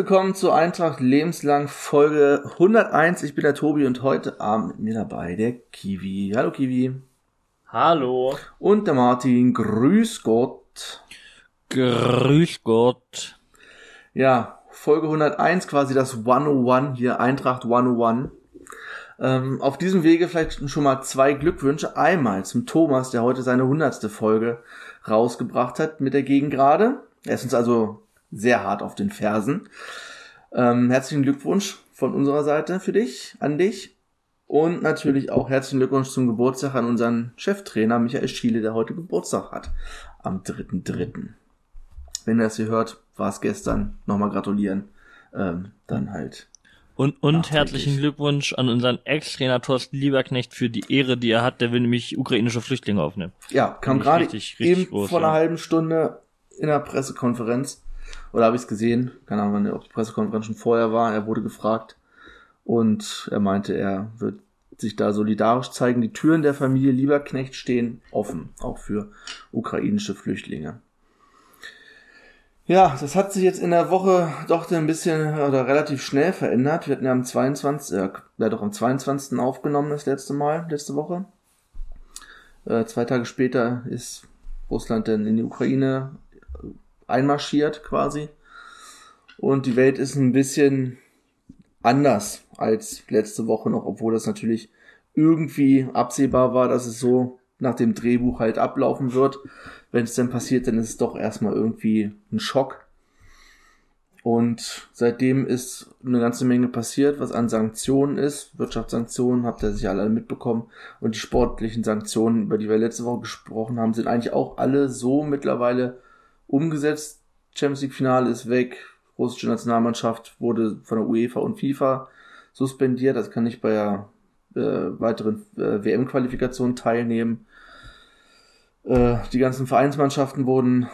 Willkommen zu Eintracht Lebenslang Folge 101. Ich bin der Tobi und heute Abend mit mir dabei der Kiwi. Hallo Kiwi. Hallo. Und der Martin. Grüß Gott. Grüß Gott. Ja, Folge 101, quasi das 101 hier, Eintracht 101. Ähm, auf diesem Wege vielleicht schon mal zwei Glückwünsche. Einmal zum Thomas, der heute seine 100. Folge rausgebracht hat mit der Gegengrade. Er ist uns also sehr hart auf den Fersen. Ähm, herzlichen Glückwunsch von unserer Seite für dich, an dich. Und natürlich auch herzlichen Glückwunsch zum Geburtstag an unseren Cheftrainer Michael Schiele, der heute Geburtstag hat. Am 3.3. Wenn ihr das hier hört, war es gestern. Nochmal gratulieren. Ähm, dann halt. Und, und herzlichen Glückwunsch an unseren Ex-Trainer Thorsten Lieberknecht für die Ehre, die er hat, der will nämlich ukrainische Flüchtlinge aufnehmen. Ja, kam gerade eben groß, vor ja. einer halben Stunde in der Pressekonferenz oder habe ich es gesehen? Keine Ahnung, ob die Pressekonferenz schon vorher war. Er wurde gefragt und er meinte, er wird sich da solidarisch zeigen. Die Türen der Familie Lieberknecht stehen offen, auch für ukrainische Flüchtlinge. Ja, das hat sich jetzt in der Woche doch ein bisschen oder relativ schnell verändert. Wir hatten ja am 22. Äh, ja, doch am 22. aufgenommen das letzte Mal, letzte Woche. Äh, zwei Tage später ist Russland dann in die Ukraine einmarschiert quasi. Und die Welt ist ein bisschen anders als letzte Woche noch, obwohl das natürlich irgendwie absehbar war, dass es so nach dem Drehbuch halt ablaufen wird. Wenn es dann passiert, dann ist es doch erstmal irgendwie ein Schock. Und seitdem ist eine ganze Menge passiert, was an Sanktionen ist. Wirtschaftssanktionen habt ihr sicher alle mitbekommen. Und die sportlichen Sanktionen, über die wir letzte Woche gesprochen haben, sind eigentlich auch alle so mittlerweile umgesetzt. Champions League Finale ist weg. Russische Nationalmannschaft wurde von der UEFA und FIFA suspendiert. Das kann nicht bei der äh, weiteren äh, WM-Qualifikation teilnehmen. Äh, die ganzen Vereinsmannschaften wurden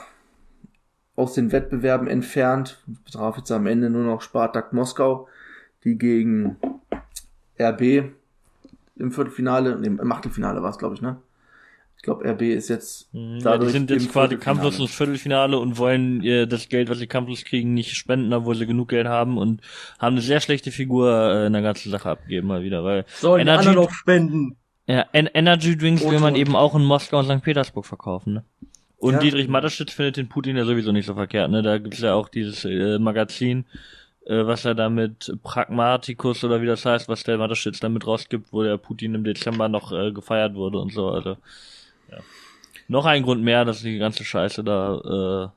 aus den Wettbewerben entfernt. Betraf jetzt am Ende nur noch Spartak Moskau, die gegen RB im Viertelfinale, im Achtelfinale war es, glaube ich, ne? Ich glaube, RB ist jetzt mhm. ja, die sind jetzt quasi kampflos ins Viertelfinale und wollen äh, das Geld, was sie kampflos kriegen, nicht spenden, obwohl sie genug Geld haben und haben eine sehr schlechte Figur äh, in der ganzen Sache abgegeben mal wieder, weil sollen Energy, noch spenden. Ja, en Energy Drinks will man eben auch in Moskau und St. Petersburg verkaufen, ne? Und ja. Dietrich Mateschitz findet den Putin ja sowieso nicht so verkehrt, ne? Da gibt's ja auch dieses äh, Magazin, äh, was er da mit Pragmaticus oder wie das heißt, was der Mateschitz damit rausgibt, wo der Putin im Dezember noch äh, gefeiert wurde und so, also ja. Noch ein Grund mehr, dass die ganze Scheiße da äh,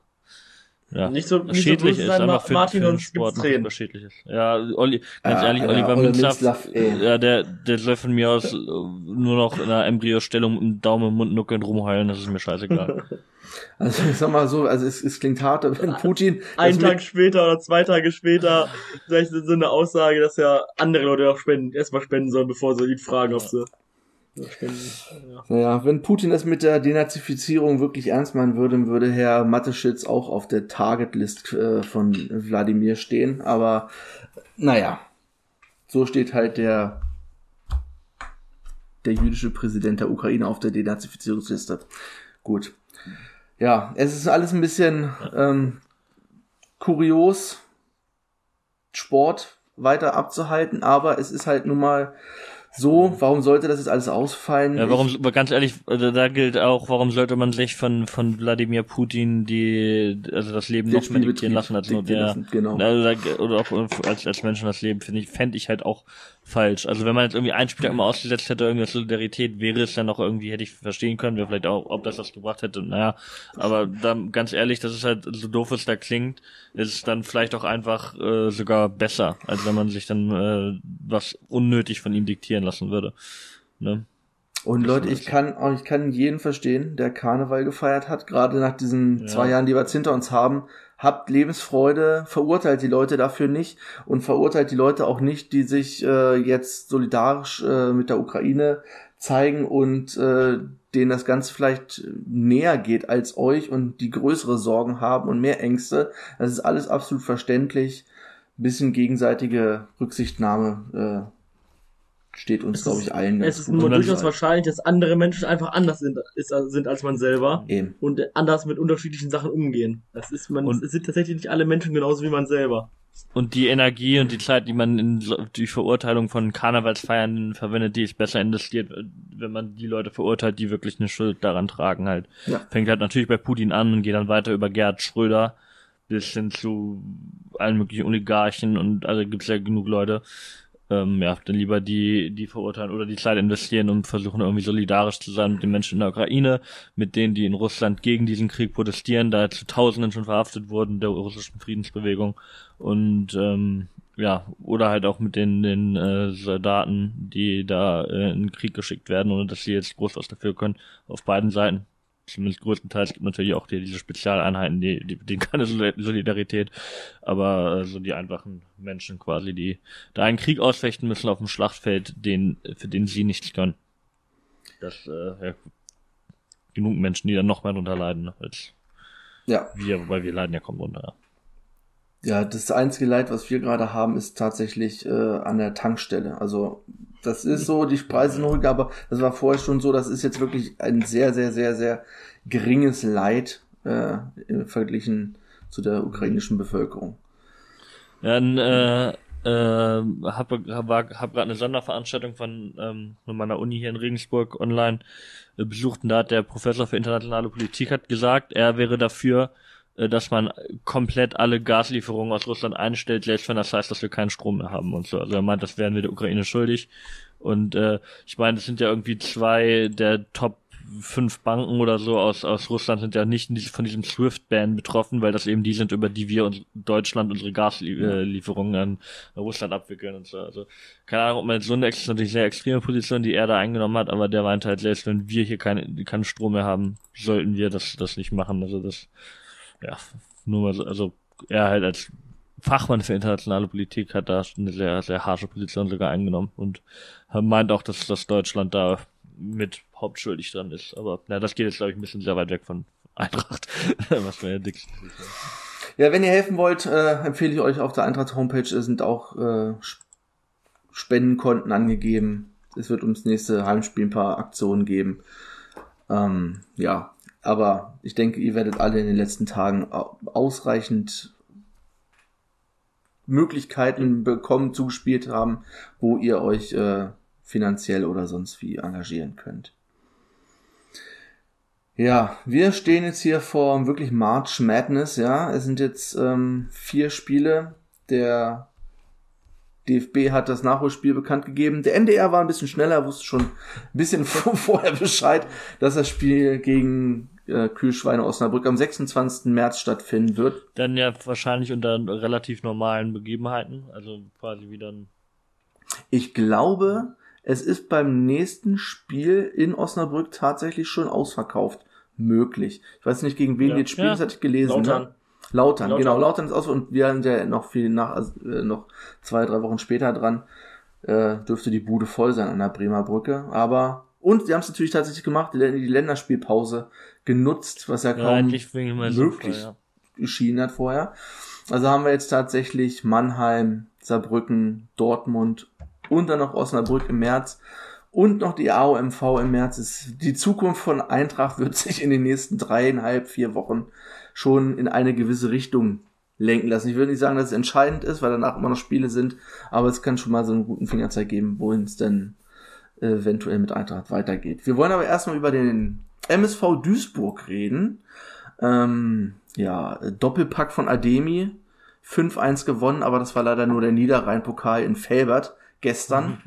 ja, nicht so nicht schädlich so ist, einfach für, Martin für den Sport noch schädlich ist. Ja, Olli, ganz Ja, ehrlich, ja, Oliver Minzlaff, ey. ja, der, der soll von mir aus äh, nur noch in einer Embryostellung mit dem Daumen im Mund nuckeln rumheulen, das ist mir scheißegal. Also ich sag mal so, also es, es klingt hart, wenn Putin Einen das Tag später oder zwei Tage später vielleicht so eine Aussage, dass ja andere Leute auch spenden, erstmal spenden sollen, bevor sie ihn fragen, ob sie spenden. Ja. Naja, wenn Putin es mit der Denazifizierung wirklich ernst meinen würde, würde Herr Mateschitz auch auf der Targetlist äh, von Wladimir stehen. Aber naja, so steht halt der, der jüdische Präsident der Ukraine auf der Denazifizierungsliste. Gut. Ja, es ist alles ein bisschen ähm, kurios, Sport weiter abzuhalten, aber es ist halt nun mal so, warum sollte das jetzt alles ausfallen? Ja, warum, aber ganz ehrlich, also da gilt auch, warum sollte man sich von, von Wladimir Putin die, also das Leben noch mehr diktieren lassen als nur der, lassen, genau. also oder auch als, als Menschen das Leben, finde ich, fände ich halt auch falsch. Also wenn man jetzt irgendwie einen Spieltag mal ausgesetzt hätte, irgendeine Solidarität, wäre es dann noch irgendwie, hätte ich verstehen können, wäre vielleicht auch, ob das was gebracht hätte, naja, aber dann, ganz ehrlich, das ist halt, so doof es da klingt, ist es dann vielleicht auch einfach äh, sogar besser, als wenn man sich dann äh, was unnötig von ihm diktieren lassen würde. Ne? Und Leute, ich kann auch, ich kann jeden verstehen, der Karneval gefeiert hat, gerade nach diesen Ja. zwei Jahren, die wir jetzt hinter uns haben. Habt Lebensfreude, verurteilt die Leute dafür nicht und verurteilt die Leute auch nicht, die sich äh, jetzt solidarisch äh, mit der Ukraine zeigen und äh, denen das Ganze vielleicht näher geht als euch und die größere Sorgen haben und mehr Ängste. Das ist alles absolut verständlich. Bisschen gegenseitige Rücksichtnahme äh, steht uns, glaube ich, allen Es ist gut. nur durchaus wahrscheinlich, dass andere Menschen einfach anders sind, ist, sind als man selber Eben. und anders mit unterschiedlichen Sachen umgehen. Das ist man, Und- es sind tatsächlich nicht alle Menschen genauso wie man selber. und die Energie und die Zeit, die man in die Verurteilung von Karnevalsfeiern verwendet, die ist besser investiert, wenn man die Leute verurteilt, die wirklich eine Schuld daran tragen halt. Ja. Fängt halt natürlich bei Putin an und geht dann weiter über Gerhard Schröder bis hin zu allen möglichen Oligarchen und also gibt's ja genug Leute, ähm, ja, dann lieber die, die verurteilen oder die Zeit investieren und versuchen irgendwie solidarisch zu sein mit den Menschen in der Ukraine, mit denen, die in Russland gegen diesen Krieg protestieren, da zu Tausenden schon verhaftet wurden, der russischen Friedensbewegung. Und ähm, ja, oder halt auch mit den, den äh, Soldaten, die da äh, in den Krieg geschickt werden, ohne dass sie jetzt groß was dafür können, auf beiden Seiten zumindest größtenteils gibt natürlich auch die, diese Spezialeinheiten, die, die, die keine Solidarität, aber äh, so die einfachen Menschen quasi, die da einen Krieg ausfechten müssen auf dem Schlachtfeld, den, für den sie nichts können. Das, äh, ja, genug Menschen, die dann noch mehr drunter leiden, ne, als ja. wir, wobei wir leiden ja kaum drunter, ja. Ja, das einzige Leid, was wir gerade haben, ist tatsächlich äh, an der Tankstelle. Also das ist so, die Preise sind ruhig, aber das war vorher schon so, das ist jetzt wirklich ein sehr, sehr, sehr, sehr geringes Leid äh, Verglichen zu der ukrainischen Bevölkerung. Dann äh, äh, habe hab, hab gerade eine Sonderveranstaltung von ähm, meiner Uni hier in Regensburg online äh, besucht und da hat der Professor für internationale Politik hat gesagt, er wäre dafür, dass man komplett alle Gaslieferungen aus Russland einstellt, selbst wenn das heißt, dass wir keinen Strom mehr haben und so. Also er meint, das wären wir der Ukraine schuldig. Und äh, ich meine, das sind ja irgendwie zwei der Top fünf Banken oder so aus, aus Russland sind ja nicht von diesem SWIFT-Ban betroffen, weil das eben die sind, über die wir uns Deutschland unsere Gaslieferungen an Russland abwickeln und so. Also keine Ahnung, ob man jetzt so eine ist natürlich sehr extreme Position, die er da eingenommen hat, aber der meint halt, selbst wenn wir hier keinen keinen Strom mehr haben, sollten wir das, das nicht machen. Also das ja, nur mal so, also er halt als Fachmann für internationale Politik hat da eine sehr, sehr harsche Position sogar eingenommen und meint auch, dass, dass Deutschland da mit hauptschuldig dran ist. Aber na, das geht jetzt, glaube ich, ein bisschen sehr weit weg von Eintracht, was mir ja dick Ja, wenn ihr helfen wollt, äh, empfehle ich euch auf der Eintracht Homepage sind auch äh, Spendenkonten angegeben. Es wird ums nächste Heimspiel ein paar Aktionen geben. Ähm, ja, aber ich denke, ihr werdet alle in den letzten Tagen ausreichend Möglichkeiten bekommen, zugespielt haben, wo ihr euch äh, finanziell oder sonst wie engagieren könnt. Ja, wir stehen jetzt hier vor wirklich March Madness, ja. Es sind jetzt ähm, vier Spiele. Der DFB hat das Nachholspiel bekannt gegeben. Der NDR war ein bisschen schneller, wusste schon ein bisschen vorher Bescheid, dass das Spiel gegen äh, Kühlschweine Osnabrück am 26. März stattfinden wird. Dann ja wahrscheinlich unter relativ normalen Begebenheiten, also quasi wieder ein Ich glaube, es ist beim nächsten Spiel in Osnabrück tatsächlich schon ausverkauft möglich. Ich weiß nicht, gegen wen ja. jetzt spielen, ja. das hatte ich gelesen. Ne? Lautern. Ne? Lautern, Lautern, genau, Lautern ist aus und wir sind ja noch viel nach, also, äh, noch zwei, drei Wochen später dran, äh, dürfte die Bude voll sein an der Bremer Brücke, aber und sie haben es natürlich tatsächlich gemacht, die, die Länderspielpause genutzt, was ja kaum ja, möglich ja. geschienen hat vorher. Also haben wir jetzt tatsächlich Mannheim, Saarbrücken, Dortmund und dann noch Osnabrück im März und noch die AOMV im März. die Zukunft von Eintracht wird sich in den nächsten dreieinhalb, vier Wochen schon in eine gewisse Richtung lenken lassen. Ich würde nicht sagen, dass es entscheidend ist, weil danach immer noch Spiele sind, aber es kann schon mal so einen guten Fingerzeig geben, wohin es denn eventuell mit Eintracht weitergeht. Wir wollen aber erstmal über den MSV Duisburg reden. Ähm, ja, Doppelpack von Ademi. 5-1 gewonnen, aber das war leider nur der Niederrhein-Pokal in Felbert gestern.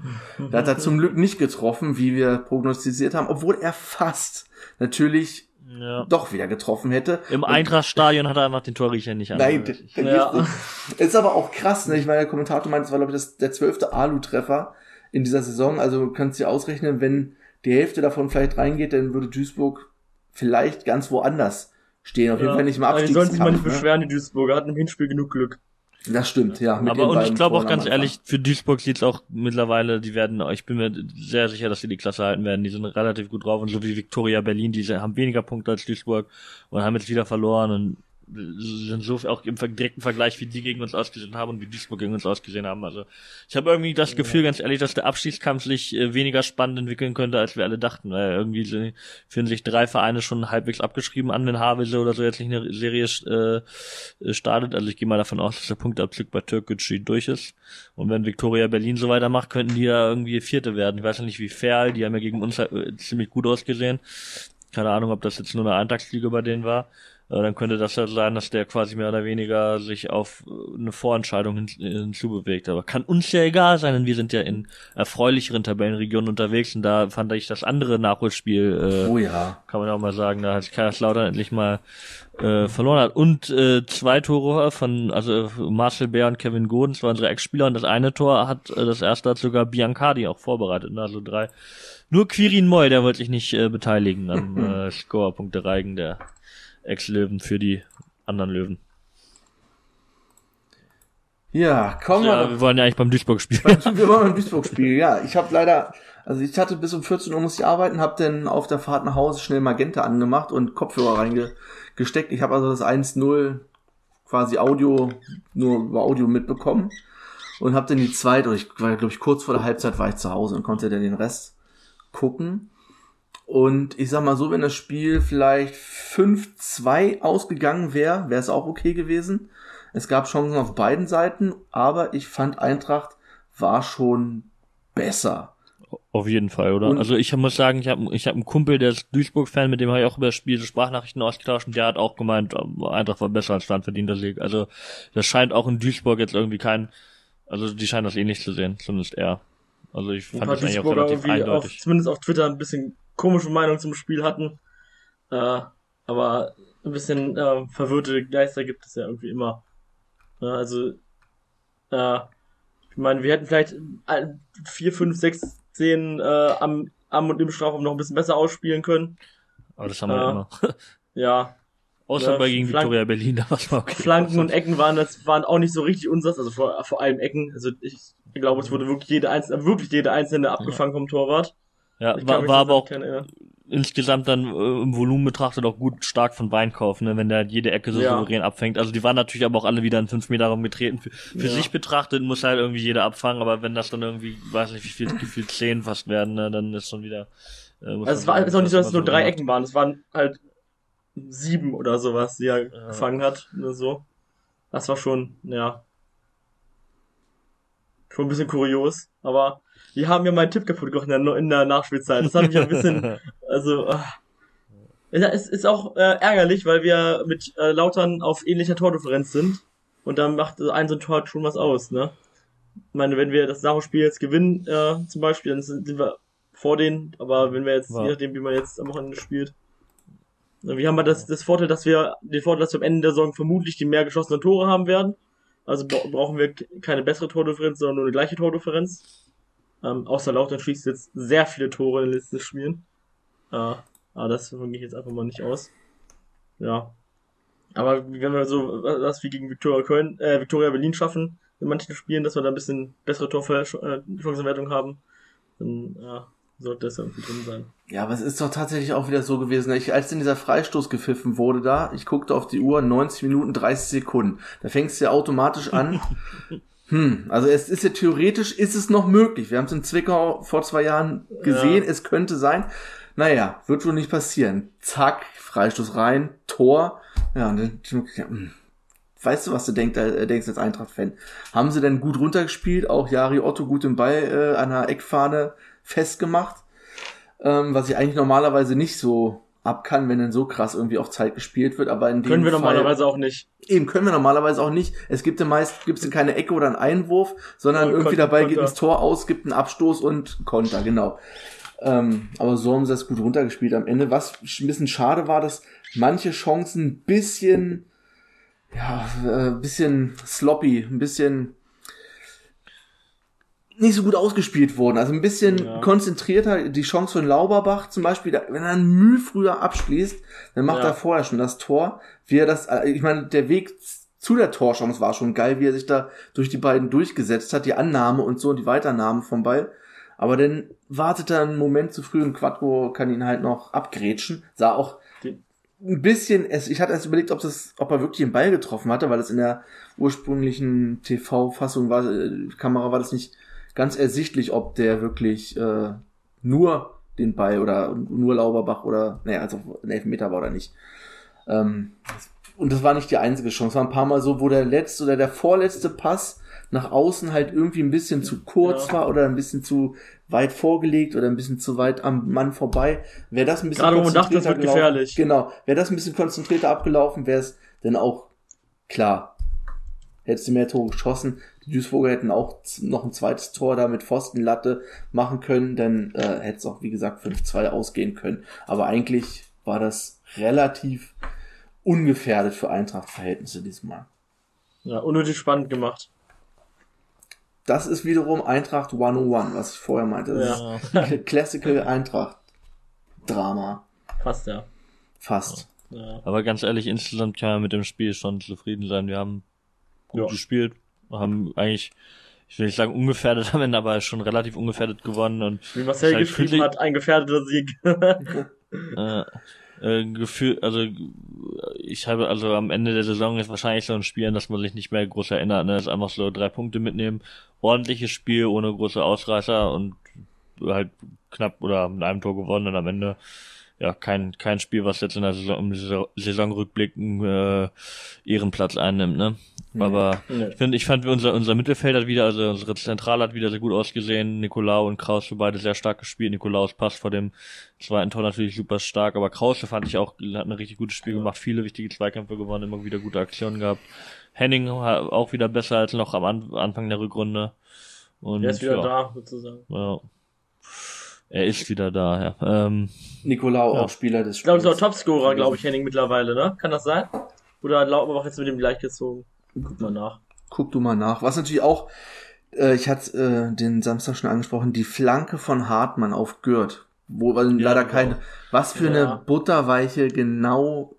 Da hat er zum Glück nicht getroffen, wie wir prognostiziert haben, obwohl er fast natürlich ja. doch wieder getroffen hätte. Im Eintrachtstadion hat er einfach den Torriecher nicht. Nein, ja. ist aber auch krass, ne? Ich meine, der Kommentator meint, es war, glaube ich, das, der zwölfte Alu-Treffer in dieser Saison. Also du kannst dir ausrechnen, wenn die Hälfte davon vielleicht reingeht, dann würde Duisburg vielleicht ganz woanders stehen. Auf ja. jeden Fall nicht im Abstieg. Die sollen sich mal nicht ne? beschweren, die Duisburger hatten im Hinspiel genug Glück. Das stimmt, ja. Aber und ich glaube auch ganz ehrlich, für Duisburg sieht's auch mittlerweile, die werden, ich bin mir sehr sicher, dass sie die Klasse halten werden. Die sind relativ gut drauf und so wie Victoria Berlin, die haben weniger Punkte als Duisburg und haben jetzt wieder verloren und sind so auch im direkten Vergleich, wie die gegen uns ausgesehen haben und wie Duisburg gegen uns ausgesehen haben. Also ich habe irgendwie das Gefühl, ja. ganz ehrlich, dass der Abstiegskampf sich äh, weniger spannend entwickeln könnte, als wir alle dachten. Weil irgendwie fühlen sich drei Vereine schon halbwegs abgeschrieben an, wenn Havelse oder so jetzt nicht eine Serie äh, startet. Also ich gehe mal davon aus, dass der Punktabzug bei Türkgücü durch ist. Und wenn Viktoria Berlin so weitermacht, könnten die ja irgendwie Vierte werden. Ich weiß ja nicht, wie Ferl, die haben ja gegen uns äh, ziemlich gut ausgesehen. Keine Ahnung, ob das jetzt nur eine Eintagsfliege bei denen war. Äh, dann könnte das ja sein, dass der quasi mehr oder weniger sich auf äh, eine Vorentscheidung hin, hinzubewegt. Aber kann uns ja egal sein, denn wir sind ja in erfreulicheren Tabellenregionen unterwegs und da fand ich das andere Nachholspiel, äh, oh ja. kann man auch mal sagen, da hat Kaiserslautern endlich mal äh, verloren hat. Und äh, zwei Tore von, also Marcel Bär und Kevin Godens waren unsere Ex-Spieler und das eine Tor hat, äh, das erste hat sogar Biancardi auch vorbereitet. Ne? Also drei. Nur Quirin Moy, der wollte sich nicht äh, beteiligen am äh, Score-Punkte Reigen, der Ex-Löwen für die anderen Löwen. Ja, komm ja, wir wollen ja eigentlich beim Duisburg spielen. wir wollen beim Duisburg spielen, ja. Ich habe leider, also ich hatte bis um 14 Uhr muss ich arbeiten, habe dann auf der Fahrt nach Hause schnell Magenta angemacht und Kopfhörer reingesteckt. Ich habe also das 1-0 quasi Audio, nur über Audio mitbekommen und habe dann die zweite, oder ich war glaube ich kurz vor der Halbzeit war ich zu Hause und konnte dann den Rest gucken. Und ich sag mal so, wenn das Spiel vielleicht 5-2 ausgegangen wäre, wäre es auch okay gewesen. Es gab Chancen auf beiden Seiten, aber ich fand Eintracht war schon besser. Auf jeden Fall, oder? Und also ich muss sagen, ich habe ich hab einen Kumpel, der ist Duisburg-Fan, mit dem habe ich auch über das Spiel Sprachnachrichten ausgetauscht und der hat auch gemeint, Eintracht war besser als standverdienter Sieg. Also das scheint auch in Duisburg jetzt irgendwie kein, also die scheinen das ähnlich zu sehen, zumindest er. Also ich fand das eigentlich auch relativ eindeutig. Auf, zumindest auf Twitter ein bisschen komische Meinung zum Spiel hatten. Äh, aber ein bisschen äh, verwirrte Geister gibt es ja irgendwie immer. Ja, also, äh, ich meine, wir hätten vielleicht vier, fünf, sechs Szenen äh, am, am und im Strafraum noch ein bisschen besser ausspielen können. Aber das haben wir äh, immer. ja. Außer bei gegen Flank Victoria Berlin, da war okay. Flanken und Ecken waren das waren auch nicht so richtig unsers, also vor, vor allem Ecken. Also ich, ich glaube, es wurde wirklich jede einzelne, wirklich jede einzelne abgefangen ja. vom Torwart. Ja, war, war aber auch insgesamt dann äh, im Volumen betrachtet auch gut stark von Weinkauf, ne, wenn der halt jede Ecke so ja. souverän abfängt. Also die waren natürlich aber auch alle wieder in fünf Meter rumgetreten. Für, für ja. sich betrachtet muss halt irgendwie jeder abfangen, aber wenn das dann irgendwie, weiß nicht, wie viel, wie viel zehn fast werden, ne, dann ist schon wieder. Äh, also es war ist auch nicht so, dass es nur drei Ecken waren, es waren halt sieben oder sowas, die er ja. gefangen hat, oder so. Das war schon, ja. Schon ein bisschen kurios, aber die haben mir meinen Tipp kaputt gemacht in der, in der Nachspielzeit. Das hat mich ein bisschen, also, äh, es ist auch äh, ärgerlich, weil wir mit äh, Lautern auf ähnlicher Tordifferenz sind. Und dann macht ein so ein Tor schon was aus, ne? Ich meine, wenn wir das Sacho-Spiel jetzt gewinnen, äh, zum Beispiel, dann sind, sind wir vor denen. Aber wenn wir jetzt, ja. je nachdem, wie man jetzt am Wochenende spielt, wir haben halt das, das Vorteil, dass wir, den Vorteil, dass wir am Ende der Saison vermutlich die mehr geschossenen Tore haben werden. Also brauchen wir keine bessere Tordifferenz, sondern nur eine gleiche Tordifferenz. Ähm, außer Lautern schießt jetzt sehr viele Tore in den letzten Spielen. Äh, aber das gehe ich jetzt einfach mal nicht aus. Ja. Aber wenn wir so was wie gegen Victoria Köln, äh, Victoria Berlin schaffen, in manchen Spielen, dass wir da ein bisschen bessere Torchancenwertung haben, dann ja, sollte das irgendwie drin sein. Ja, aber es ist doch tatsächlich auch wieder so gewesen. Ich, als denn dieser Freistoß gepfiffen wurde da, ich guckte auf die Uhr, 90 Minuten, 30 Sekunden. Da fängst du ja automatisch an, Hm, also es ist ja theoretisch, ist es noch möglich. Wir haben es in Zwickau vor zwei Jahren gesehen, ja. es könnte sein. Naja, wird wohl nicht passieren. Zack, Freistoß rein, Tor. Ja, und dann, hm. weißt du, was du denkst, äh, denkst als Eintracht-Fan? Haben sie denn gut runtergespielt? Auch Jari Otto gut im Ball äh, an der Eckfahne festgemacht? Ähm, was ich eigentlich normalerweise nicht so ab kann, wenn dann so krass irgendwie auf Zeit gespielt wird, aber in dem Können wir Fall, normalerweise auch nicht. Eben, können wir normalerweise auch nicht. Es gibt ja meist, gibt es keine Ecke oder einen Einwurf, sondern oh, irgendwie dabei Konter. geht ins Tor aus, gibt einen Abstoß und Konter, genau. Ähm, aber so haben sie das gut runtergespielt am Ende. Was ein bisschen schade war, dass manche Chancen ein bisschen, ja, äh, bisschen sloppy, ein bisschen nicht so gut ausgespielt wurden. Also ein bisschen ja. konzentrierter. Die Chance von Lauberbach zum Beispiel, wenn er Mühe früher abschließt, dann macht ja. er vorher schon das Tor. Wie er das, äh, ich meine, der Weg zu der Torchance war schon geil, wie er sich da durch die beiden durchgesetzt hat, die Annahme und so und die Weiternahme vom Ball. Aber dann wartet er einen Moment zu früh und Quattro kann ihn halt noch abgrätschen. Sah auch ein bisschen, ich hatte erst überlegt, ob das, ob er wirklich den Ball getroffen hatte, weil es in der ursprünglichen TV-Fassung war, äh, Kamera war das nicht ganz ersichtlich, ob der wirklich äh, nur den Ball oder nur Lauberbach oder, naja, also ein Elfmeter war oder nicht. Ähm, und das war nicht die einzige Chance. Es war ein paar Mal so, wo der letzte oder der vorletzte Pass nach außen halt irgendwie ein bisschen zu kurz ja. war oder ein bisschen zu weit vorgelegt oder ein bisschen zu weit am Mann vorbei. Wäre das ein bisschen Gerade man dachte, das wird gefährlich. Genau. Wäre das ein bisschen konzentrierter abgelaufen, wäre es dann auch klar. Hättest du mehr Tore geschossen. Die Duisburger hätten auch noch ein zweites Tor da mit Pfostenlatte machen können, dann äh, hätte es auch, wie gesagt, 5-2 ausgehen können. Aber eigentlich war das relativ ungefährdet für Eintracht-Verhältnisse diesmal. Ja, unnötig spannend gemacht das ist wiederum Eintracht 101, was ich vorher meinte. Das ja. ist Classical Eintracht Drama. Fast, ja. Fast. Ja. Aber ganz ehrlich, insgesamt kann man mit dem Spiel schon zufrieden sein. Wir haben gut ja. gespielt, haben eigentlich, ich will nicht sagen ungefährdet am Ende, aber schon relativ ungefährdet gewonnen und. Wie Marcel halt geschrieben hat, ein gefährdeter Sieg. äh, äh, Gefühl, also ich habe also am Ende der Saison ist wahrscheinlich so ein Spiel, an das man sich nicht mehr groß erinnert. Ne? Das ist einfach so drei Punkte mitnehmen, ordentliches Spiel ohne große Ausreißer und halt knapp oder mit einem Tor gewonnen und am Ende ja kein kein Spiel, was jetzt in der Saison, im Saisonrückblick äh, ihren Platz einnimmt, ne? Aber nee. ich finde, ich fand unser unser Mittelfeld hat wieder, also unsere Zentrale hat wieder sehr gut ausgesehen. Nikolau und Kraus für beide sehr stark gespielt. Nikolaus passt vor dem zweiten Tor natürlich super stark, aber Krause fand ich auch hat ein richtig gutes Spiel gemacht, viele wichtige Zweikämpfe gewonnen, immer wieder gute Aktionen gehabt. Henning auch wieder besser als noch am Anfang der Rückrunde. Und, er ist wieder ja, da, sozusagen. Ja. Er ist wieder da, ja. Ähm, Nicolau, ja. auch Spieler des Spiels. Ich glaube, ist auch Topscorer, glaube ich, Henning mittlerweile, ne? Kann das sein? Oder hat Lauterbach jetzt mit dem gleichgezogen? Guck mal nach. Guck du mal nach. Was natürlich auch, äh, ich hatte äh, den Samstag schon angesprochen, die Flanke von Hartmann auf Gürt. Wo weil ja, leider genau. keine. Was für ja. eine butterweiche, genau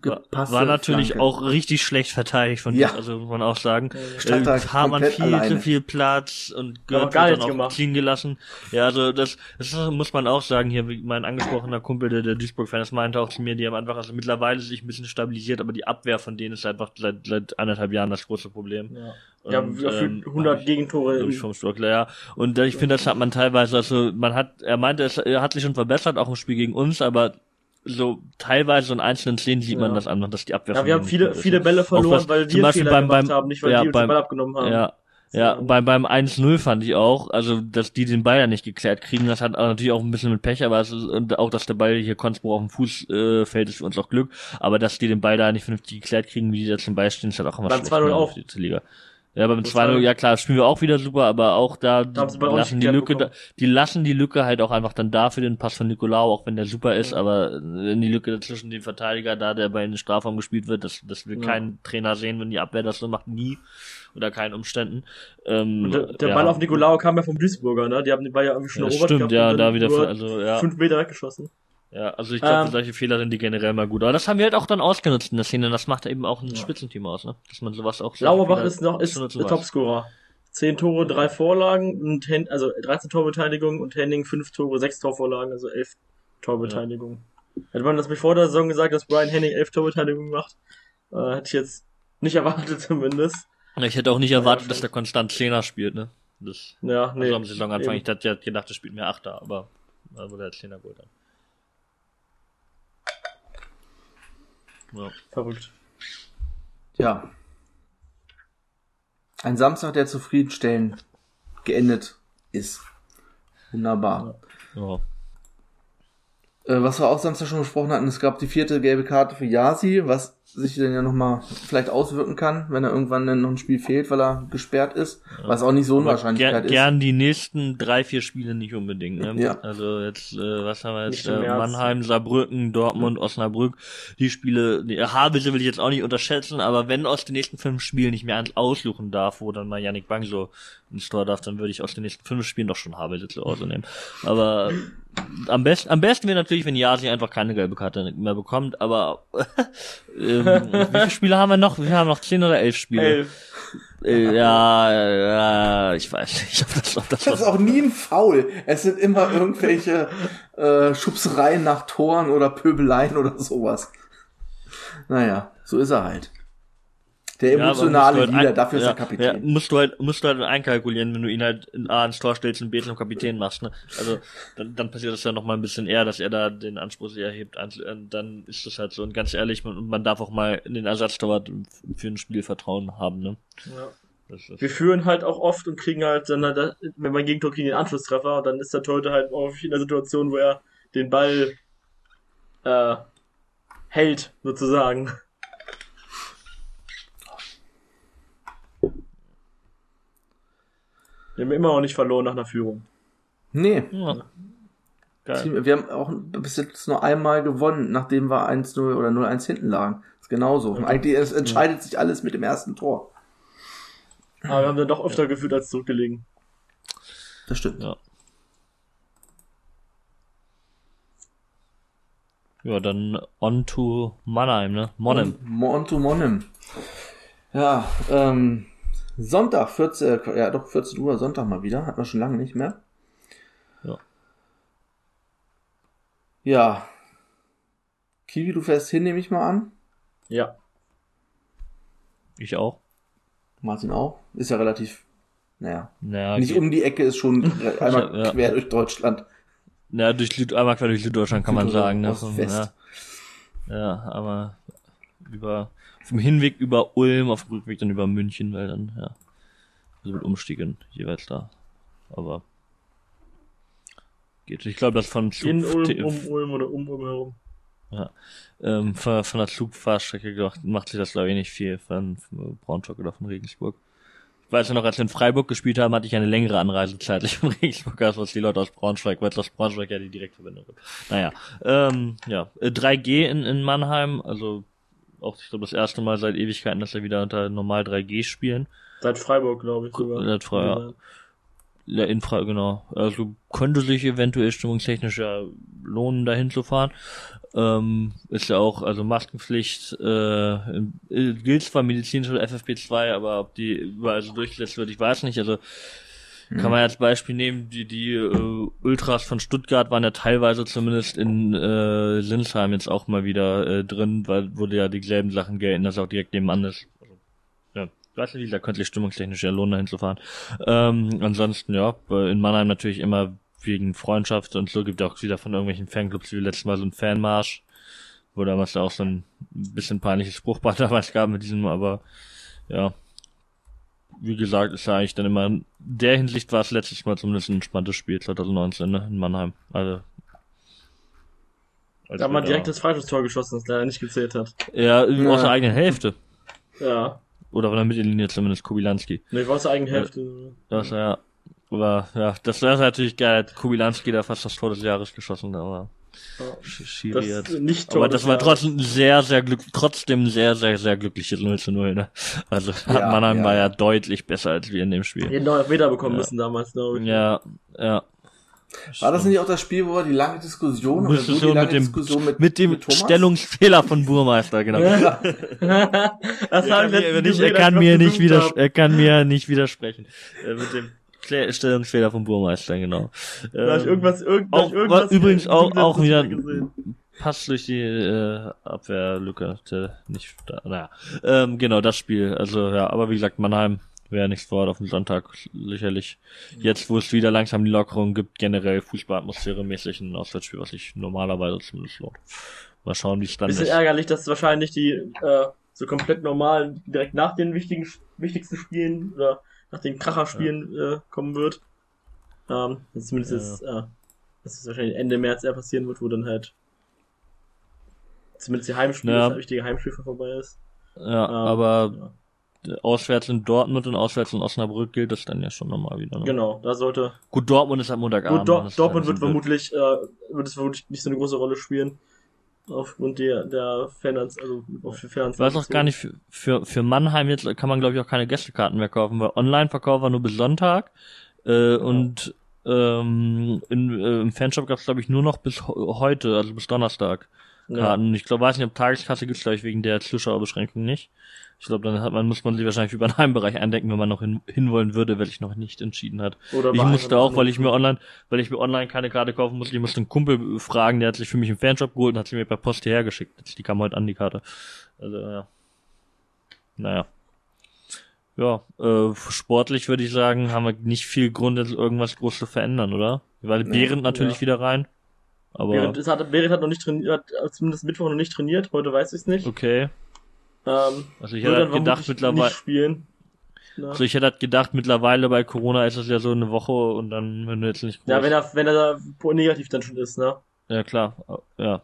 gepasst. War natürlich Flanke. auch richtig schlecht verteidigt von ja. also muss man auch sagen. Statt äh, Hamann viel alleine. zu viel Platz und Gürtel dann auch gemacht. ziehen gelassen. Ja, also das, das muss man auch sagen. Hier mein angesprochener Kumpel, der, der Duisburg-Fan, das meinte auch zu mir, die haben einfach also mittlerweile sich ein bisschen stabilisiert, aber die Abwehr von denen ist einfach seit, seit anderthalb Jahren das große Problem. Ja. Und, ja, für ähm, 100 Gegentore. Ich vom Stockler, ja. Und ich finde, das hat man teilweise, also man hat, er meinte, es, er hat sich schon verbessert, auch im Spiel gegen uns, aber so teilweise in einzelnen Szenen sieht man das an, dass die Abwehr. Ja, wir haben viele, viele Bälle verloren, was, weil wir Fehler beim, beim, haben, nicht weil ja, die beim, den Ball abgenommen haben. Ja, ja, so. beim, beim 1-0 fand ich auch, also, dass die den Ball ja nicht geklärt kriegen, das hat natürlich auch ein bisschen mit Pech, aber es ist, und auch, dass der Ball hier Konspro auf dem Fuß äh, fällt, ist für uns auch Glück, aber dass die den Ball da nicht vernünftig geklärt kriegen, wie die da zum Ball stehen, ist halt auch immer schlecht. Beim 2-0 auch. Liga. Ja, beim 2-0, ja klar, spielen wir auch wieder super, aber auch da die lassen die Lücke, da, die lassen die Lücke halt auch einfach dann da für den Pass von Nicolau, auch wenn der super ist, ja. aber wenn die Lücke zwischen dem Verteidiger da, der bei den Strafraum gespielt wird, das, das will ja. kein Trainer sehen, wenn die Abwehr das so macht, nie unter keinen Umständen. Ähm, und der, der ja. Ball auf Nicolau kam ja vom Duisburger, ne? Die haben den Ball ja irgendwie schon ja, erobert Stimmt, ja, da wieder, also, ja. Fünf Meter weggeschossen. Ja, also ich glaube, ähm, solche Fehler sind die generell mal gut. Aber das haben wir halt auch dann ausgenutzt in der Szene. Das macht eben auch ein ja. Spitzenteam aus, ne? Dass man sowas auch Lauerbach ist noch ist der Topscorer. Zehn Tore, drei Vorlagen und Hen also 13 Torbeteiligung und Henning fünf Tore, sechs Torvorlagen, also elf Torbeteiligung. Ja. Hätte man das mir vor der Saison gesagt, dass Brian Henning elf Torbeteiligungen macht, äh, hätte ich jetzt nicht erwartet zumindest. Ich hätte auch nicht erwartet, ja, dass der konstant Zehner spielt, ne? Das, ja, nee. Also am Saisonanfang, ich hätte gedacht, der spielt mehr Achter, aber da wurde er Zehner geholt dann. Ja. Verrückt. Ja. Ein Samstag, der zufriedenstellend geendet ist. Wunderbar. Ja. Äh, was wir auch Samstag schon besprochen hatten, es gab die vierte gelbe Karte für Yasi, was sich dann ja nochmal vielleicht auswirken kann, wenn er irgendwann dann noch ein Spiel fehlt, weil er gesperrt ist, ja. was auch nicht so unwahrscheinlich ger ist. Gern die nächsten drei, vier Spiele nicht unbedingt. Ne? Ja. Also jetzt, äh, was haben wir jetzt? Äh, Mannheim, Saarbrücken, Dortmund, ja. Osnabrück. Die Spiele, die Havelse will ich jetzt auch nicht unterschätzen, aber wenn aus den nächsten fünf Spielen nicht mehr aussuchen darf, wo dann mal Yannick Bang so ins Tor darf, dann würde ich aus den nächsten fünf Spielen doch schon Havelse zu Hause nehmen. Aber am besten, am besten wäre natürlich, wenn Yasi einfach keine gelbe Karte mehr bekommt, aber ähm, wie viele Spiele haben wir noch? Wir haben noch zehn oder elf Spiele. Elf. Äh, ja, ja, ich weiß nicht, ob das, ob das, das ist auch nie ein Foul. Es sind immer irgendwelche äh, Schubsereien nach Toren oder Pöbeleien oder sowas. naja, so ist er halt. Der emotionale ja, halt Leader, dafür ist ja, er Kapitän. Ja, musst du halt, musst du halt einkalkulieren, wenn du ihn halt in A ins Tor stellst und B zum Kapitän machst, ne? Also, dann, dann passiert das ja noch mal ein bisschen eher, dass er da den Anspruch sehr erhebt. Dann ist das halt so. Und ganz ehrlich, man, man darf auch mal in den Ersatztorwart für ein Spiel Vertrauen haben, ne? Ja. Wir führen halt auch oft und kriegen halt dann, halt, wenn man Gegentor kriegen, den Anschlusstreffer und dann ist der Torhüter halt häufig in der Situation, wo er den Ball äh, hält, sozusagen. Wir haben immer noch nicht verloren nach einer Führung. Nee. Ja. Geil. Wir haben auch bis jetzt nur einmal gewonnen, nachdem wir 1-0 oder 0-1 hinten lagen. Das ist genauso. Okay. Eigentlich es entscheidet ja. sich alles mit dem ersten Tor. Aber wir haben dann doch öfter ja. gefühlt als zurückgelegen. Das stimmt. Ja. Ja, dann on to Mannheim, ne? Monheim. On, on to Monheim. Ja, ähm, Sonntag, 14, äh, ja doch 14 Uhr, Sonntag mal wieder, hat man schon lange nicht mehr. Ja. Ja. Kiwi, du fährst hin, nehme ich mal an. Ja. Ich auch. Martin auch. Ist ja relativ, naja. naja nicht um die Ecke, ist schon einmal ja. quer durch Deutschland. Ja, durch Süd, einmal quer durch Süddeutschland kann man sagen. Ne? Ja. ja, aber über vom Hinweg über Ulm, auf dem Rückweg dann über München, weil dann, ja, also mit Umstiegen jeweils da. Aber geht. Ich glaube, das von Zug In Ulm, um Ulm oder um Ulm herum. Ja. Ähm, von, von der Zugfahrstrecke gemacht, macht sich das, glaube ich, nicht viel von, von Braunschweig oder von Regensburg. Ich weiß ja noch, als wir in Freiburg gespielt haben, hatte ich eine längere Anreisezeit von Regensburg als was die Leute aus Braunschweig, weil es aus Braunschweig ja die Direktverbindung gibt. Naja, ähm, ja, 3G in, in Mannheim, also auch, ich glaube, das erste Mal seit Ewigkeiten, dass wir wieder unter normal 3G spielen. Seit Freiburg, glaube ich sogar. Seit Freiburg, ja. in Freiburg, genau. Also könnte sich eventuell stimmungstechnisch ja lohnen, dahin zu fahren. Ähm, ist ja auch, also Maskenpflicht äh, gilt zwar medizinisch oder FFP2, aber ob die überall so durchgesetzt wird, ich weiß nicht. Also kann man als Beispiel nehmen, die, die äh, Ultras von Stuttgart waren ja teilweise zumindest in äh, Sinsheim jetzt auch mal wieder äh, drin, weil wurde ja dieselben Sachen gelten, dass auch direkt nebenan ist. Also, ja, ich weiß nicht, da könnte sich stimmungstechnisch ja lohnen, dahin zu fahren. Ähm, ansonsten, ja, in Mannheim natürlich immer wegen Freundschaft und so gibt auch wieder von irgendwelchen Fanclubs wie letztes Mal so ein Fanmarsch, wo damals auch so ein bisschen peinliches Spruchband damals gab mit diesem, aber ja, wie gesagt, ist ja eigentlich dann immer, in der Hinsicht war es letztes Mal zumindest ein entspanntes Spiel 2019 ne, in Mannheim. Also, da hat man direkt das falsche Tor geschossen, das leider nicht gezählt hat. Ja, ja. aus der eigenen Hälfte. Ja. Oder von der Mittellinie zumindest, Kubilanski. Nee, war aus der eigenen Hälfte. Das, ja. Aber, ja, das wäre natürlich geil, Kubilanski da fast das Tor des Jahres geschossen, aber. Schiri das nicht Aber das war trotzdem sehr, sehr glück, trotzdem sehr, sehr, sehr glückliches 0 zu 0, ne? Also, ja, Mannheim ja. war ja deutlich besser als wir in dem Spiel. Wir hätten noch Meter bekommen ja. müssen damals, glaube ich. Ja, ja. War das nicht auch das Spiel, wo wir die lange Diskussion, oder so die lange mit dem, Diskussion mit, mit dem mit Stellungsfehler von Burmeister, genau. Das er, kann mir, nicht, er kann mir nicht er kann mir nicht widersprechen. Äh, mit dem Stellungsfehler vom Burmeister, genau. Ähm, irgendwas, irgend, auch, irgendwas übrigens auch, auch wieder passt durch die äh, Abwehrlücke. Nicht da, naja. Ähm, genau, das Spiel. Also ja, aber wie gesagt, Mannheim wäre nichts vor auf dem Sonntag sicherlich. Jetzt, wo es wieder langsam die Lockerung gibt, generell Fußballatmosphäre mäßig ein Auswärtsspiel, was sich normalerweise zumindest lohnt. Mal schauen, wie es dann Bisschen ist. ärgerlich, dass wahrscheinlich die äh, so komplett normal direkt nach den wichtigen wichtigsten Spielen oder nach den Kracherspielen ja. äh, kommen wird. Ähm, zumindest ja. ist, äh, dass es wahrscheinlich Ende März eher passieren wird, wo dann halt zumindest die Heimspiele, ja. das wichtige Heimspiel vorbei ist. Ja, ähm, aber ja. auswärts in Dortmund und auswärts in Osnabrück gilt das dann ja schon nochmal wieder. Ne? Genau, da sollte. Gut, Dortmund ist am Montagabend. Gut, Dor Dortmund wird vermutlich, äh, wird es vermutlich nicht so eine große Rolle spielen aufgrund der, der Fans, also auf Fans. Ich weiß auch gar nicht, für, für, für Mannheim jetzt kann man glaube ich auch keine Gästekarten mehr kaufen, weil Online-Verkauf war nur bis Sonntag äh, ja. und ähm, in, äh, im Fanshop gab es glaube ich nur noch bis heute, also bis Donnerstag. Karten. Ja. Ich glaube, weiß nicht, ob Tageskasse gibt's gleich wegen der Zuschauerbeschränkung nicht. Ich glaube, dann hat man, muss man sich wahrscheinlich über einen Heimbereich eindenken, wenn man noch hin, hinwollen würde, weil ich noch nicht entschieden hat. Oder ich musste auch, weil ich mir online, weil ich mir online keine Karte kaufen musste, ich musste einen Kumpel fragen, der hat sich für mich im Fanshop geholt und hat sie mir per Post hierher geschickt. Die kam heute an, die Karte. Also, ja. Naja. Ja, äh, sportlich würde ich sagen, haben wir nicht viel Grund, jetzt irgendwas groß zu verändern, oder? Weil nee, Behrendt natürlich ja. wieder rein. Aber ist, hat, Behrendt hat noch nicht trainiert, hat zumindest Mittwoch noch nicht trainiert, heute weiß ich es nicht. Okay. Ähm, also ich hätte halt gedacht mittlerweile. Spielen. Ja. Also ich hätte halt gedacht, mittlerweile bei Corona ist es ja so eine Woche und dann, wenn du jetzt nicht groß Ja, wenn er, wenn er da negativ dann schon ist, ne? Ja, klar. Ja.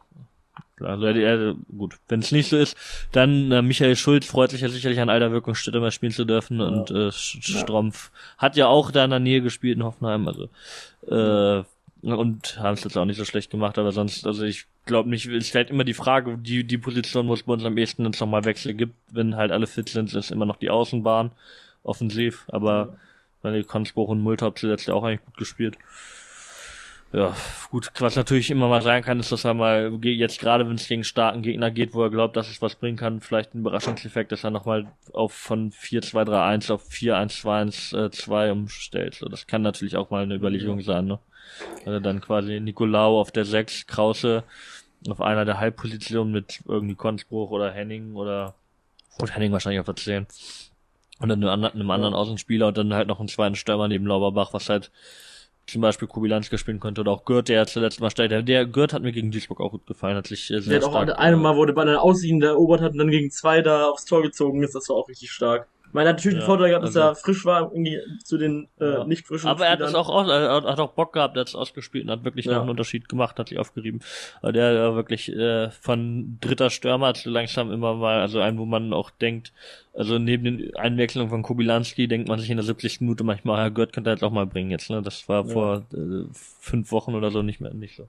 Also er, er, gut, wenn es nicht so ist, dann äh, Michael Schulz freut sich ja sicherlich an alter Wirkungsstätte mal spielen zu dürfen ja. und äh, Strumpf ja. hat ja auch da in der Nähe gespielt in Hoffenheim, also äh, und haben es jetzt auch nicht so schlecht gemacht, aber sonst, also ich glaube nicht, es stellt immer die Frage, die, die Position, wo es bei uns am ehesten jetzt nochmal Wechsel gibt, wenn halt alle fit sind, ist immer noch die Außenbahn offensiv, aber weil die Konspruch und Multop zuletzt ja auch eigentlich gut gespielt ja, gut, was natürlich immer mal sein kann, ist, dass er mal jetzt gerade, wenn es gegen starken Gegner geht, wo er glaubt, dass es was bringen kann, vielleicht ein Überraschungseffekt, dass er nochmal auf von 4-2-3-1 auf 4-1-2-1-2 umstellt. So, das kann natürlich auch mal eine Überlegung sein, ne? Also dann quasi Nicolau auf der 6, Krause auf einer der Halbpositionen mit irgendwie Konzbruch oder Henning oder und Henning wahrscheinlich auf der 10. Und dann einem, einem anderen Außenspieler und dann halt noch einen zweiten Stürmer neben Lauberbach, was halt zum Beispiel Kubilanski spielen könnte oder auch Gürt, der zuletzt mal steht. Der, Gürt hat mir gegen Duisburg auch gut gefallen, hat sich sehr der stark. Auch eine Mal, wo der Ball Aussiehen erobert hat und dann gegen zwei da aufs Tor gezogen ist, das war auch richtig stark. Man hat natürlich ja, den Vorteil gehabt, dass also, er frisch war, irgendwie zu den äh, ja. nicht frischen Aber er hat das auch aus, er hat auch Bock gehabt, er hat es ausgespielt und hat wirklich ja. noch einen Unterschied gemacht, hat sich aufgerieben. Aber der war wirklich äh, von dritter Stürmer zu langsam immer mal, also ein, wo man auch denkt, also neben den Einwechslungen von Kobilanski denkt man sich in der 70. Minute manchmal, Herr Gott könnte er jetzt auch mal bringen jetzt, ne? Das war vor äh, fünf Wochen oder so nicht mehr nicht so.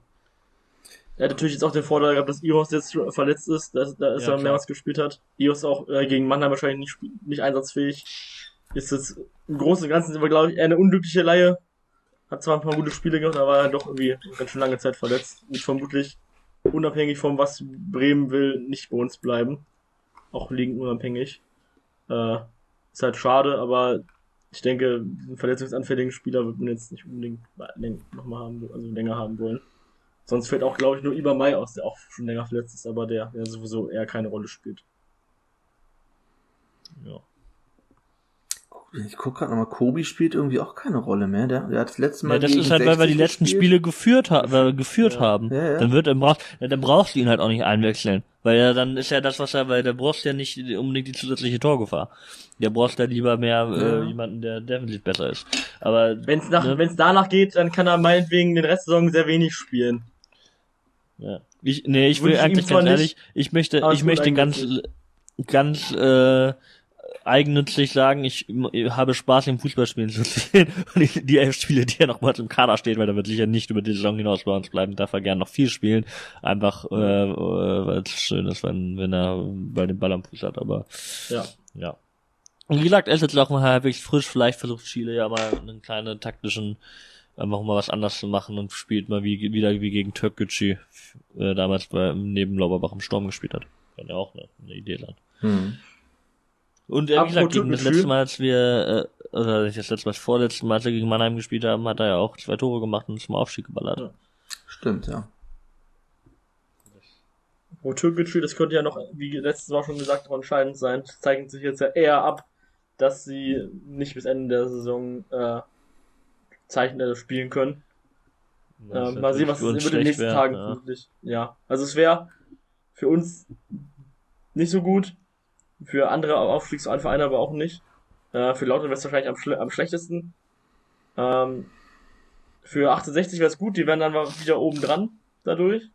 Er hat natürlich jetzt auch den Vorteil gehabt, dass Ios jetzt verletzt ist, dass, da ist ja, er mehrmals gespielt hat. Ios auch äh, gegen Mannheim wahrscheinlich nicht, nicht einsatzfähig. Ist jetzt im Großen und Ganzen aber, glaube ich, eher eine unglückliche Laie. Hat zwar ein paar gute Spiele gemacht, aber er doch irgendwie ganz schön lange Zeit verletzt. Wird vermutlich unabhängig von was Bremen will, nicht bei uns bleiben. Auch liegend unabhängig. Äh, ist halt schade, aber ich denke, einen verletzungsanfälligen Spieler wird man jetzt nicht unbedingt nochmal haben, also länger haben wollen. Sonst fällt auch, glaube ich, nur Iber Mai aus, der auch schon länger verletzt ist, aber der, der sowieso eher keine Rolle spielt. Ja. Ich gucke gerade nochmal, Kobi spielt irgendwie auch keine Rolle mehr. Der, der hat das letzte Mal. Ja, das ist halt, weil wir die letzten gespielt. Spiele geführt, ha äh, geführt ja. haben. Ja, ja. Dann wird er braucht, dann brauchst du ihn halt auch nicht einwechseln. Weil ja, dann ist ja das, was er, weil der brauchst ja nicht unbedingt die zusätzliche Torgefahr. Der brauchst ja lieber mehr äh, jemanden, der definitiv besser ist. Aber wenn's nach, ne? wenn's danach geht, dann kann er meinetwegen den Restsaison sehr wenig spielen. Ja. Ich, nee, ich will Wünsch eigentlich ganz ehrlich, ich möchte, ich möchte ganz, ganz äh, eigennützig sagen, ich habe Spaß im Fußballspielen zu sehen. Und die, die elf Spiele, die er noch mal im Kader steht, weil er wird sicher nicht über die Saison hinaus bei uns bleiben, darf er gerne noch viel spielen. Einfach, äh, äh, weil es schön ist, wenn, wenn er bei dem Ball am Fuß hat, aber ja. ja. Und wie gesagt, er ist jetzt auch mal halbwegs frisch, vielleicht versucht Chile ja mal einen kleinen taktischen einfach mal was anders zu machen und spielt mal wie, wieder wie gegen Türkgücü, äh, damals bei, neben Lauberbach im Sturm gespielt hat. Kann ja auch eine, eine Idee sein. Hm. Und äh, wie gesagt, gegen das letzte Mal, als wir, äh, oder nicht das letzte Mal, das vorletzte Mal, als wir gegen Mannheim gespielt haben, hat er ja auch zwei Tore gemacht und zum Aufstieg geballert. Ja. Stimmt, ja. Wo Türkgücü, das könnte ja noch, wie letztes Mal schon gesagt, auch entscheidend sein, zeichnet sich jetzt ja eher ab, dass sie nicht bis Ende der Saison äh, Zeichner spielen können. Ja, äh, mal sehen, was es in den nächsten werden, Tagen ja. Ja. Also es wäre für uns nicht so gut, für andere Aufstiegs- und Vereine aber auch nicht. Äh, für Lautern wäre es wahrscheinlich am, schle am schlechtesten. Ähm, für 1860 wäre es gut, die wären dann wieder oben dran dadurch.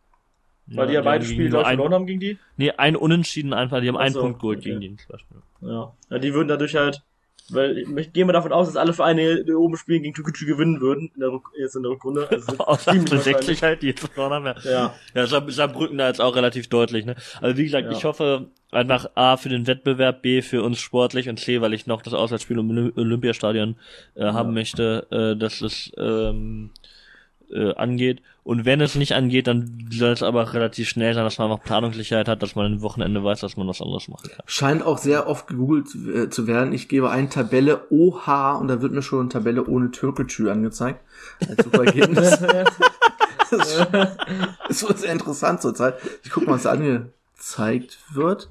Weil ja, die ja beide Spiele verloren haben gegen die. Nee, ein Unentschieden einfach, die haben Achso, einen Punkt geholt okay. gegen die zum Beispiel. Ja. ja, die würden dadurch halt weil ich gehe mal davon aus, dass alle Vereine, die oben spielen, gegen Tukuchi gewinnen würden, in der Rück jetzt in der Rückrunde. Also Aus 68 halt, die jetzt verloren haben, ja. Ja, ja Saarbrücken da jetzt auch relativ deutlich, ne. Also wie gesagt, ja. ich hoffe einfach A für den Wettbewerb, B für uns sportlich und C, weil ich noch das Auswärtsspiel im Olympiastadion äh, haben möchte, äh, dass es ähm, äh, angeht. Und wenn es nicht angeht, dann soll es aber relativ schnell sein, dass man einfach Planungssicherheit hat, dass man am Wochenende weiß, dass man was anderes machen kann. Scheint auch sehr oft gegoogelt äh, zu werden. Ich gebe ein Tabelle OH und da wird mir schon eine Tabelle ohne Türkgücü angezeigt. Als super Ergebnis. das ist schon- das sehr interessant zurzeit. Ich guck mal, was da angezeigt wird.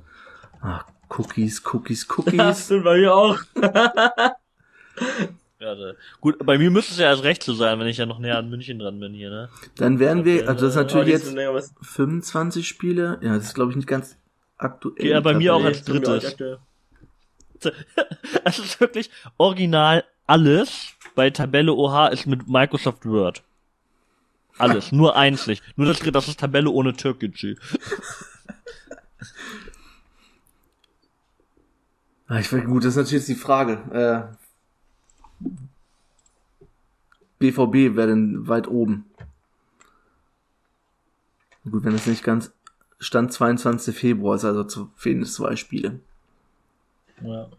Ah, Cookies, Cookies, Cookies. stimmt bei mir auch. Gerade. Gut, bei mir müsste es ja erst recht so sein, wenn ich ja noch näher an München dran bin hier, ne? Dann werden wir, also das ist Oh, natürlich jetzt sind länger was- 25 Spiele. Ja, das ist glaube ich nicht ganz aktuell. Ja, bei mir auch als drittes. Es ist wirklich original alles bei Tabelle OH ist mit Microsoft Word. Alles, nur eins nicht. Nur das, das ist Tabelle ohne Türkgücü. Ah, ich weiß, gut, das ist natürlich jetzt die Frage. Äh, BVB wäre denn weit oben. Gut, wenn es nicht ganz Stand 22. Februar ist, also zu fehlen es zwei Spiele. Ja.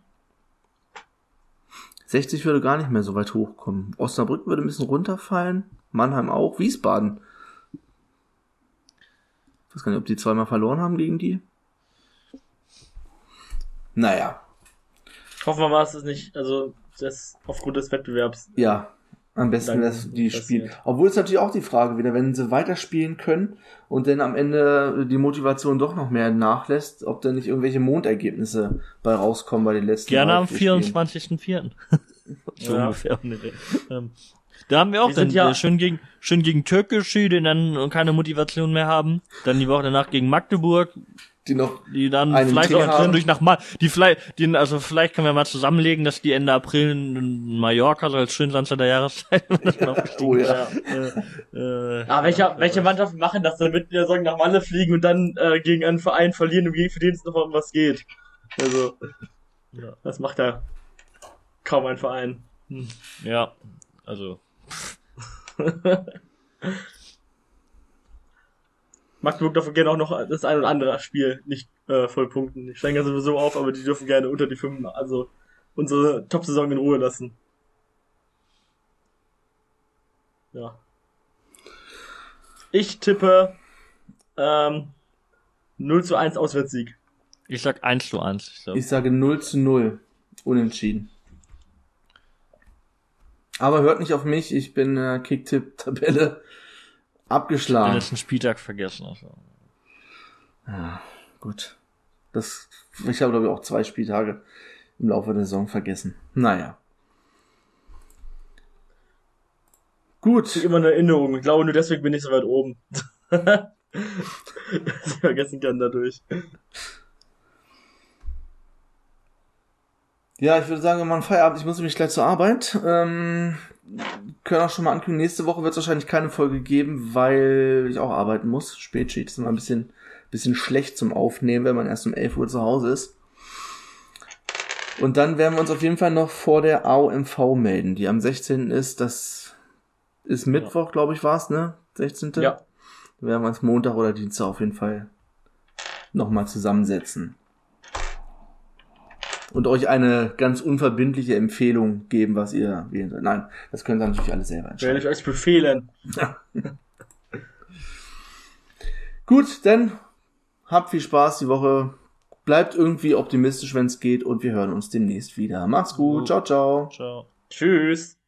60 würde gar nicht mehr so weit hochkommen. Osnabrück würde ein bisschen runterfallen. Mannheim auch. Wiesbaden. Ich weiß gar nicht, ob die zweimal verloren haben gegen die. Naja, Hoffen wir mal, es nicht, also das aufgrund des Wettbewerbs. Ja, am besten Dann dass die spielen. Obwohl es natürlich auch die Frage wieder, wenn sie weiterspielen können und dann am Ende die Motivation doch noch mehr nachlässt, ob dann nicht irgendwelche Mondergebnisse bei rauskommen bei den letzten Gerne am vier Spielen. 24.04. so Ja. ungefähr. Ähm, Da haben wir auch Wir dann ja- äh, schön gegen schön gegen Türkische, die dann keine Motivation mehr haben. Dann die Woche danach gegen Magdeburg, Die noch, die dann Einen vielleicht Tee auch haben. zwischendurch nach mal die vielleicht die also vielleicht können wir mal zusammenlegen, dass die Ende April in Mallorca so als Schönlandster der Jahreszeit aufgestiegen oh ist. ja. äh, äh, Ah, welche, welche Mannschaften machen das, damit wir sagen, nach Malle fliegen und dann äh, gegen einen Verein verlieren, gegen für den es noch um was geht? Also, Ja. das macht ja kaum ein Verein. ja, also Magdeburg dürfen gerne auch noch das ein oder andere Spiel nicht äh, voll punkten. Die steigen ja sowieso auf, aber die dürfen gerne unter die fünf, also unsere Top-Saison in Ruhe lassen. Ja. Ich tippe ähm, 0 zu 1 Auswärtssieg. ich sag 1 zu 1. Ich glaub. ich sage 0 zu 0. Unentschieden. Aber hört nicht auf mich, ich bin äh, Kicktipp-Tabelle den abgeschlagen. letzten Spieltag vergessen. Also. Ja, gut. Das, ich habe glaube ich auch zwei Spieltage im Laufe der Saison vergessen. Naja. Gut. Immer eine Erinnerung. Ich glaube, nur deswegen bin ich so weit oben. Dass ich vergessen kann dadurch. Ja, ich würde sagen, wir machen Feierabend. Ich muss nämlich gleich zur Arbeit. Ähm, können auch schon mal ankündigen, nächste Woche wird es wahrscheinlich keine Folge geben, weil ich auch arbeiten muss. Spätschicht ist immer ein bisschen, bisschen schlecht zum Aufnehmen, wenn man erst um 11 Uhr zu Hause ist. Und dann werden wir uns auf jeden Fall noch vor der AOMV melden, die am 16. ist. Das ist Mittwoch, glaube ich, war's, ne? 16. Ja. Dann werden wir uns Montag oder Dienstag auf jeden Fall nochmal zusammensetzen. Und euch eine ganz unverbindliche Empfehlung geben, was ihr wählen sollt. Nein, das könnt ihr natürlich alle selber Werde entscheiden. ich euch befehlen. Gut, dann habt viel Spaß die Woche. Bleibt irgendwie optimistisch, wenn es geht. Und wir hören uns demnächst wieder. Macht's gut. Ciao, ciao. Ciao. Tschüss.